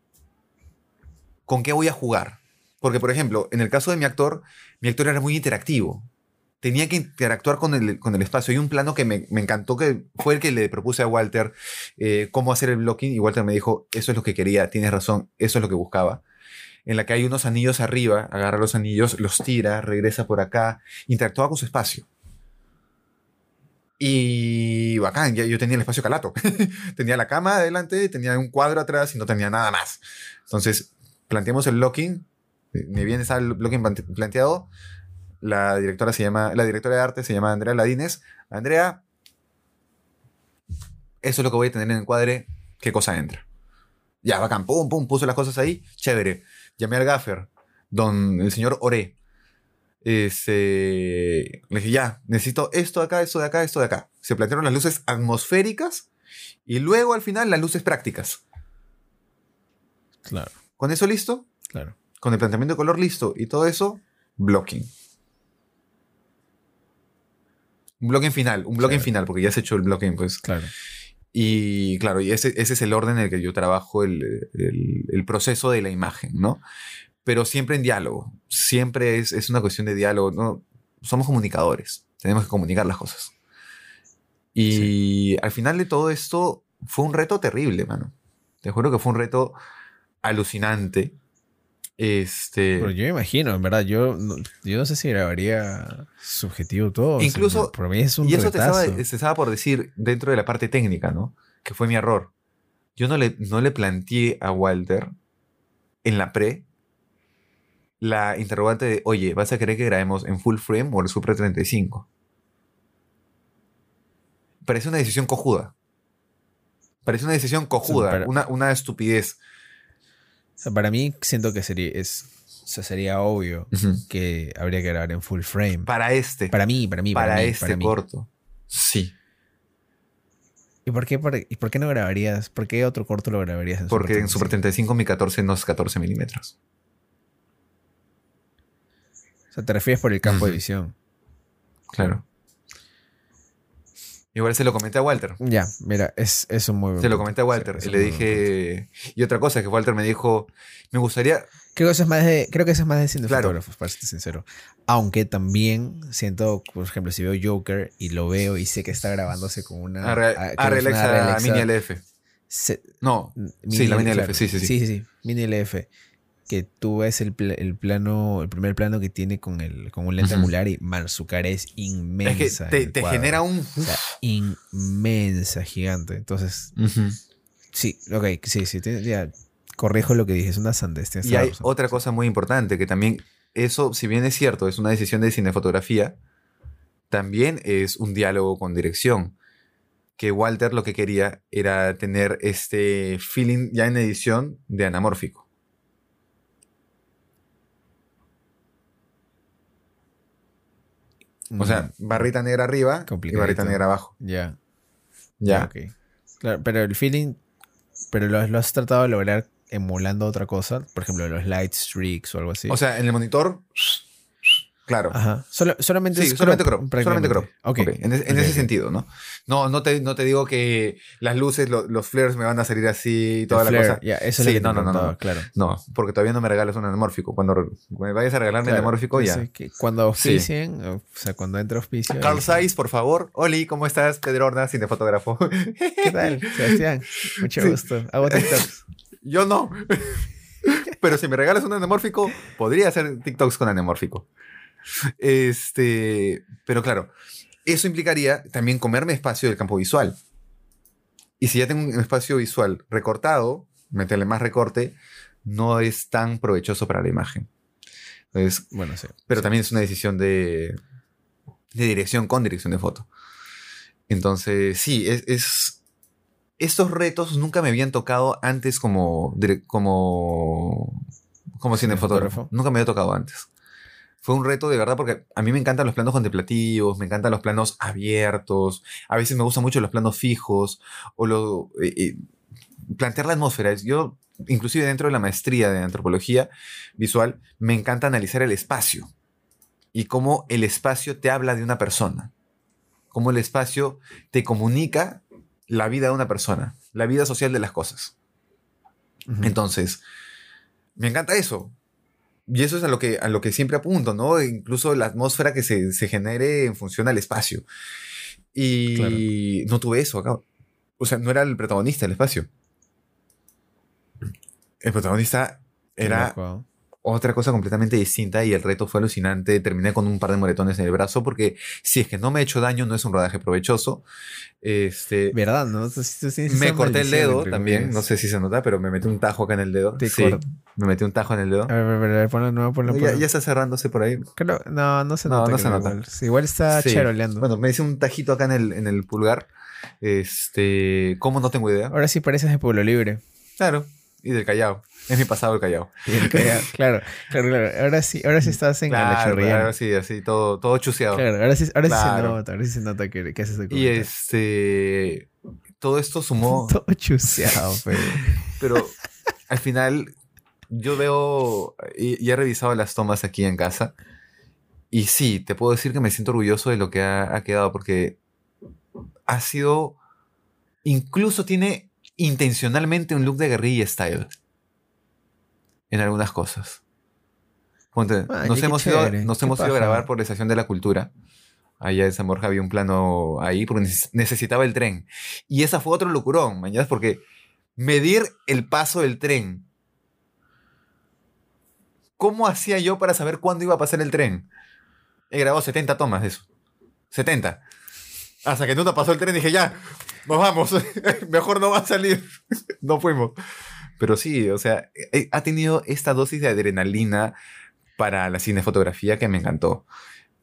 ¿Con qué voy a jugar? Porque, por ejemplo, en el caso de mi actor, mi actor era muy interactivo. Tenía que interactuar con el, con el espacio. Hay un plano que me, encantó, que fue el que le propuse a Walter eh, cómo hacer el blocking. Y Walter me dijo, eso es lo que quería, tienes razón, eso es lo que buscaba. En la que hay unos anillos arriba, agarra los anillos, los tira, regresa por acá, interactúa con su espacio. Y bacán, yo tenía el espacio calato. [laughs] tenía la cama adelante, tenía un cuadro atrás y no tenía nada más. Entonces, planteamos el blocking. Ni bien está el blocking planteado. La directora se llama, la directora de arte se llama Andrea Ladines. Andrea, eso es lo que voy a tener en el cuadre, qué cosa entra. Ya, bacán, pum, pum, puso las cosas ahí, chévere. Llamé al gaffer, don el señor Oré. Este, le dije, ya, necesito esto de acá, esto de acá, esto de acá. Se plantearon las luces atmosféricas y luego al final las luces prácticas. Claro. ¿Con eso listo? Claro. Con el planteamiento de color listo y todo eso, blocking. Un blocking final, un blocking final, porque ya has hecho el blocking, pues. Claro. Y claro, y ese, ese, es el orden en el que yo trabajo el, el, proceso de la imagen, ¿no? Pero siempre en diálogo. Siempre es, es, una cuestión de diálogo. ¿no? Somos comunicadores. Tenemos que comunicar las cosas. Y al final de todo esto fue un reto terrible, mano. Te juro que fue un reto alucinante. Este. Pero yo me imagino, en verdad, yo yo no sé si grabaría subjetivo todo. Incluso. por mí es un Y eso te estaba, por decir dentro de la parte técnica, ¿no? Que fue mi error. Yo no le, no le planteé a Walter en la pre la interrogante de, oye, ¿vas a querer que grabemos en full frame o el Super 35? Parece una decisión cojuda. Parece una decisión cojuda, una, una estupidez para mí siento que sería, es, sería obvio que habría que grabar en full frame. Para este. Para mí, para mí. Para, este corto. Sí. ¿Y por, qué, por, ¿Y por qué no grabarías? ¿Por qué otro corto lo grabarías en Porque en Super 35 mi 14 no es 14 milímetros. Sea, te refieres por el campo de visión. Claro. Igual se lo comenté a Walter. Ya, mira, es, es un muy buen Se lo comenté a Walter y le dije. Y otra cosa que Walter me dijo, me gustaría. Creo que eso es más de, creo que eso es más de cine fotógrafos, para ser sincero. Aunque también siento, por ejemplo, si veo Joker y lo veo y sé que está grabándose con una. A, Mini LF. no, sí, la Mini LF, sí, sí, sí. Sí, sí, sí, Mini LF que tú ves el, plano, el primer plano que tiene con, el, con un lente angular y man, su cara es inmensa. te, genera un... inmensa, gigante. Entonces, sí, ok, sí, sí, ya, corrijo lo que dije, es una sandez. Y hay otra cosa muy importante, que también eso, si bien es cierto, es una decisión de cinefotografía, también es un diálogo con dirección. Que Walter lo que quería era tener este feeling ya en edición de anamórfico. O sea, barrita negra arriba y barrita negra abajo. Ya. Ya. Claro, pero el feeling. Pero lo, has tratado de lograr emulando otra cosa. Por ejemplo, los light streaks o algo así. O sea, en el monitor Claro. Ajá. solamente sí, solamente crop. Solamente crop. Okay. En, ese sentido, ¿no? No, no te, no te digo que las luces, los flares me van a salir así y toda la cosa. Ya, eso sí, no, no, no, claro. No, porque todavía no me regalas un anamórfico. Cuando me vayas a regalarme el anamórfico, ya. cuando auspicien, o sea, cuando entre auspicio. Carl Zeiss, por favor. Oli, ¿cómo estás? Pedro Horna, cinefotógrafo. [laughs] ¿Qué tal, Sebastián? Mucho gusto. Hago TikToks. [laughs] Yo no. [laughs] Pero si me regalas un anamórfico, podría hacer TikToks con anamórfico. [laughs] Este, pero claro, eso implicaría también comerme espacio del campo visual. Y si ya tengo un espacio visual recortado, meterle más recorte, no es tan provechoso para la imagen. Entonces, bueno, sí. Pero también es una decisión de, de dirección con dirección de foto. Entonces, sí, es, estos retos nunca me habían tocado antes como, como, como cinefotógrafo. Nunca me había tocado antes fue un reto de verdad porque a mí me encantan los planos contemplativos, me encantan los planos abiertos, a veces me gustan mucho los planos fijos o lo, eh, eh, plantear la atmósfera. Yo, inclusive dentro de la maestría de antropología visual, me encanta analizar el espacio y cómo el espacio te habla de una persona, cómo el espacio te comunica la vida de una persona, la vida social de las cosas. Entonces, me encanta eso. Y eso es a lo que, a lo que siempre apunto, ¿no? Incluso la atmósfera que se, genere en función al espacio. Y no tuve eso acá. O sea, no era el protagonista del espacio. El protagonista era otra cosa completamente distinta y el reto fue alucinante. Terminé con un par de moretones en el brazo porque si es que no me he hecho daño, no es un rodaje provechoso. Este, ¿Verdad? ¿no? me corté el dedo también, no sé si se nota, pero me metí un tajo acá en el dedo. sí, me metí un tajo en el dedo. A ver, a ver, a ver ponlo nuevo, ponlo, Ya, ya, está cerrándose por ahí. no, no se nota. No, no se nota. Igual, está sí. charoleando. Bueno, me hice un tajito acá en el, en el pulgar Este, ¿cómo no tengo idea? Ahora sí pareces de Pueblo Libre. Claro, y del Callao. Es mi pasado [laughs] el Callao. claro, claro, claro. Ahora sí, ahora sí estás en claro, la Ahora sí, así, todo, todo chuseado. Claro, ahora sí, ahora sí se nota, ahora sí se nota que, que haces Y este, todo esto sumó... [laughs] todo chuseado, pero... [laughs] pero al final yo veo y, he revisado las tomas aquí en casa. Y sí, te puedo decir que me siento orgulloso de lo que ha, quedado porque ha sido. Incluso tiene intencionalmente un look de guerrilla style. En algunas cosas. nos hemos, ido, nos hemos ido a grabar por la Estación de la Cultura. Allá en San Borja había un plano ahí porque necesitaba el tren. Y esa fue otro locurón, mañana, porque medir el paso del tren ¿Cómo hacía yo para saber cuándo iba a pasar el tren? He grabado 70 tomas de eso. 70. Hasta que nunca pasó el tren dije, ya, nos vamos. [laughs] Mejor no va a salir. [laughs] no fuimos. Pero sí, o sea, eh, ha tenido esta dosis de adrenalina para la cinefotografía que me encantó.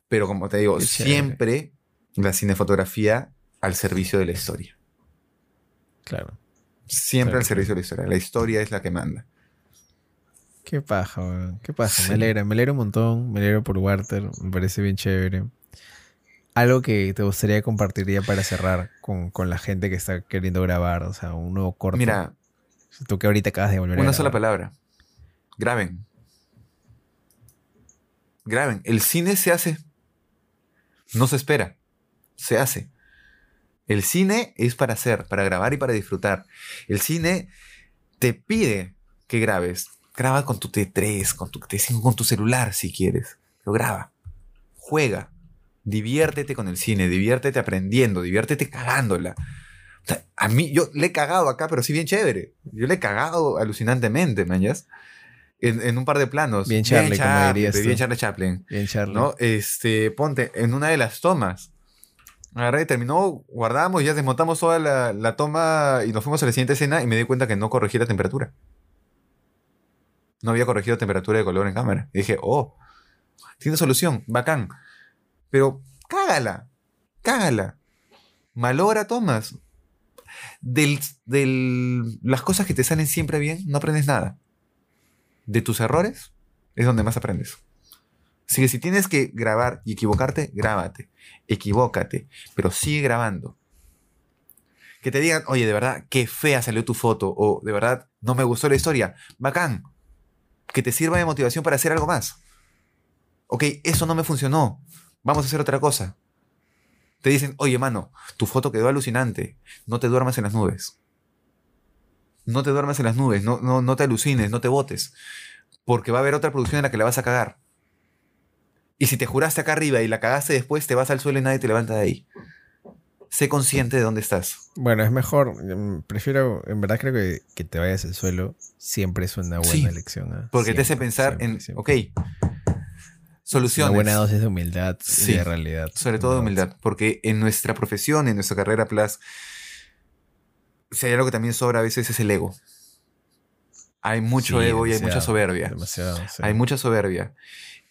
Pero como te digo, siempre la cinefotografía al servicio de la historia. Claro. Siempre al servicio de la historia. La historia es la que manda. Qué paja, weón. Qué paja. Me alegra, me alegra un montón. Me alegra por Walter. Me parece bien chévere. Algo que te gustaría compartir ya para cerrar con, la gente que está queriendo grabar, o sea, un nuevo corto. Mira. Tú que ahorita acabas de volver Una sola palabra. Graben. Graben. El cine se hace. No se espera. Se hace. El cine es para hacer, para grabar y para disfrutar. El cine te pide que grabes Graba con tu T3, con tu T5, con tu celular si quieres. Lo graba. Juega. Diviértete con el cine, diviértete aprendiendo, diviértete cagándola. A mí, yo le he cagado acá, pero sí bien chévere. Yo le he cagado alucinantemente, mañas. En, en, un par de planos. Bien Charlie, como dirías Bien Charlie Chaplin. Bien Charlie. ¿no? Este, ponte, en una de las tomas. Agarré, terminó, guardamos, ya desmontamos toda la, la, toma y nos fuimos a la siguiente escena y me di cuenta que no corregí la temperatura no había corregido temperatura de color en cámara. Y dije, oh, tiene solución, bacán. Pero cágala, cágala. Malora tomas. De las cosas que te salen siempre bien, no aprendes nada. De tus errores es donde más aprendes. Así que si tienes que grabar y equivocarte, grábate. Equivócate, pero sigue grabando. Que te digan, oye, de verdad, qué fea salió tu foto, o de verdad, no me gustó la historia. Bacán, que te sirva de motivación para hacer algo más. Ok, eso no me funcionó. Vamos a hacer otra cosa. Te dicen, oye, mano, tu foto quedó alucinante. No te duermas en las nubes. No te duermas en las nubes. No, no, no te alucines, no te botes. Porque va a haber otra producción en la que la vas a cagar. Y si te juraste acá arriba y la cagaste después, te vas al suelo y nadie te levanta de ahí sé consciente de dónde estás. Bueno, es mejor, mm, prefiero, en verdad creo que, que te vayas al suelo siempre es una buena elección. ¿ah? Porque te hace pensar en, ok, soluciones. Una buena dosis de humildad y de realidad. Sobre todo de humildad, porque en nuestra profesión, en nuestra carrera Plus, si hay algo que también sobra a veces es el ego. Hay mucho ego y hay mucha soberbia. Demasiado, hay mucha soberbia.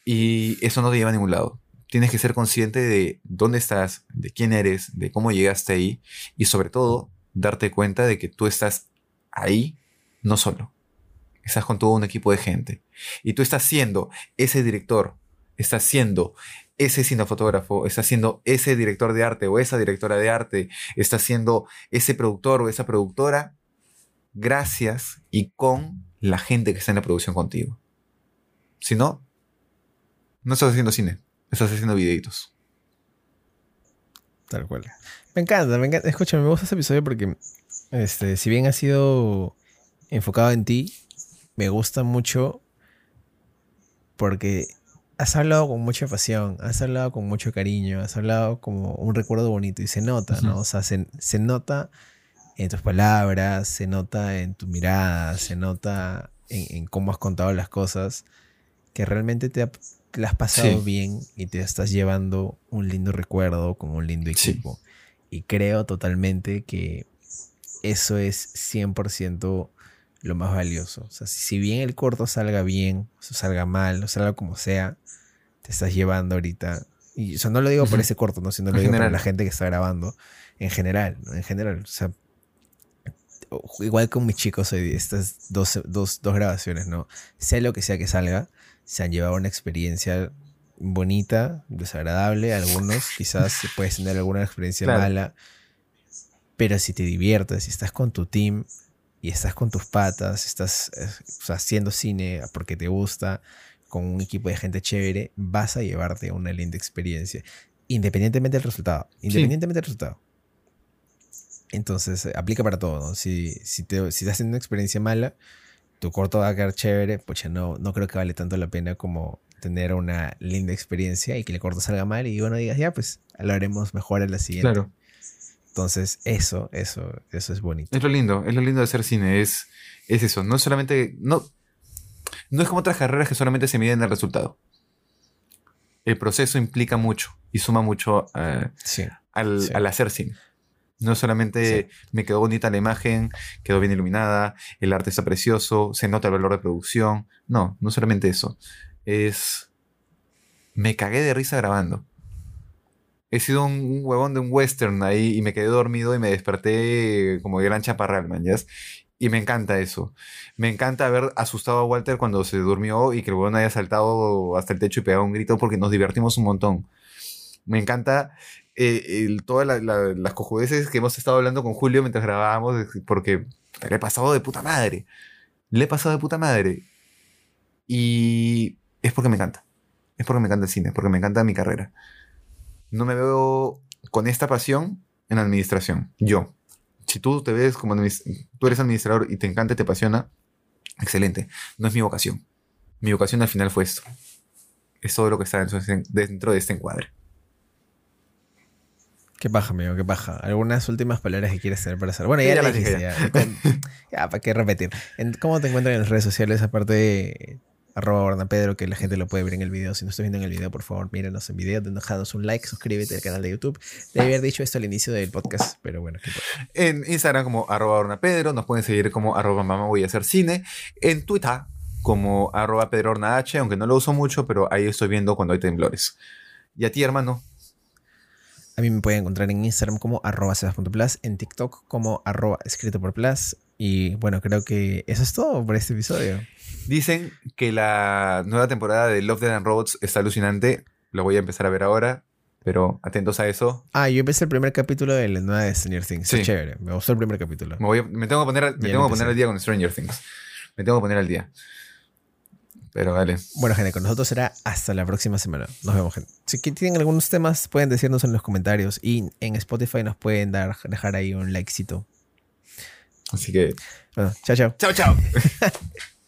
Y eso no te lleva a ningún lado tienes que ser consciente de dónde estás, de quién eres, de cómo llegaste ahí y sobre todo darte cuenta de que tú estás ahí no solo. Estás con todo un equipo de gente. Y tú estás siendo ese director, estás siendo ese cinefotógrafo, estás siendo ese director de arte o esa directora de arte, estás siendo ese productor o esa productora gracias y con la gente que está en la producción contigo. Si no, no estás haciendo cine. Estás haciendo videitos. Tal cual. Me encanta, me encanta. Escúchame, me gusta este episodio porque, este, si bien ha sido enfocado en ti, me gusta mucho porque has hablado con mucha pasión, has hablado con mucho cariño, has hablado como un recuerdo bonito y se nota, ¿no? O sea, se, se, nota en tus palabras, se nota en tu mirada, se nota en, en cómo has contado las cosas, que realmente te ha, la has pasado bien y te estás llevando un lindo recuerdo con un lindo equipo. Y creo totalmente que eso es 100% lo más valioso. O sea, si bien el corto salga bien, o salga mal, o salga como sea, te estás llevando ahorita Y o no lo digo por ese corto, ¿no? sino lo digo para la gente que está grabando en general, en general. O sea, igual con mis chicos hoy estas dos, dos, dos grabaciones, ¿no? Sea lo que sea que salga, se han llevado una experiencia bonita, desagradable, algunos quizás puedes tener alguna experiencia mala, pero si te diviertes, si estás con tu team y estás con tus patas, estás eh, haciendo cine porque te gusta, con un equipo de gente chévere, vas a llevarte una linda experiencia, independientemente del resultado, independientemente del resultado. Entonces, aplica para todo, ¿no? Si, si, te, si estás haciendo una experiencia mala, tu corto va a quedar chévere, pues no, no creo que vale tanto la pena como tener una linda experiencia y que el corto salga mal y bueno, digas, ya, pues lo haremos mejor en la siguiente. Claro. Entonces, eso, eso, eso es bonito. Es lo lindo, es lo lindo de hacer cine, es, es eso. No solamente, no, no es como otras carreras que solamente se miden el resultado. El proceso implica mucho y suma mucho eh, al, al hacer cine. No solamente me quedó bonita la imagen, quedó bien iluminada, el arte está precioso, se nota el valor de producción. No, no solamente eso. Es. Me cagué de risa grabando. He sido un, huevón de un western ahí y me quedé dormido y me desperté como gran chaparral, man, Y me encanta eso. Me encanta haber asustado a Walter cuando se durmió y que el huevón haya saltado hasta el techo y pegado un grito porque nos divertimos un montón. Me encanta eh, todas las cojudeces que hemos estado hablando con Julio mientras grabábamos, porque le he pasado de puta madre. Le he pasado de puta madre. Y es porque me encanta. Es porque me encanta el cine, porque me encanta mi carrera. No me veo con esta pasión en administración. Yo. Si tú te ves como tú eres administrador y te encanta y te apasiona, excelente. No es mi vocación. Mi vocación al final fue esto. Es todo lo que está dentro de este encuadre. Qué paja, amigo, qué paja. ¿Algunas últimas palabras que quieres tener para hacer? Bueno, ya, ya dijiste, [laughs] ya. ¿para qué repetir? ¿Cómo te encuentran en las redes sociales? Aparte de arroba Pedro, que la gente lo puede ver en el video. Si no estás viendo en el video, por favor, mírenos en video, dejanos un like, suscríbete al canal de YouTube. Debe haber dicho esto al inicio del podcast, pero bueno. En Instagram como arroba Pedro, nos pueden seguir como arroba mamá voy a hacer cine. En Twitter como arroba Pedro H, aunque no lo uso mucho, pero ahí estoy viendo cuando hay temblores. ¿Y a ti, hermano? A mí me pueden encontrar en Instagram como arroba sebas.plus, en TikTok como arroba escrito por plus. Y bueno, creo que eso es todo por este episodio. Dicen que la nueva temporada de Love, Dead and Robots está alucinante. Lo voy a empezar a ver ahora, pero atentos a eso. Ah, yo empecé el primer capítulo de la nueva de Stranger Things. Sí. chévere. Me gustó el primer capítulo. Me, tengo que poner, me tengo que poner al día con Stranger Things. Me tengo que poner al día. Pero vale. Bueno, gente, con nosotros será hasta la próxima semana. Nos vemos, gente. Si tienen algunos temas, pueden decirnos en los comentarios. Y en Spotify nos pueden dar, dejar ahí un likecito. Así que. Bueno, chao, chao. Chao, chao. [laughs]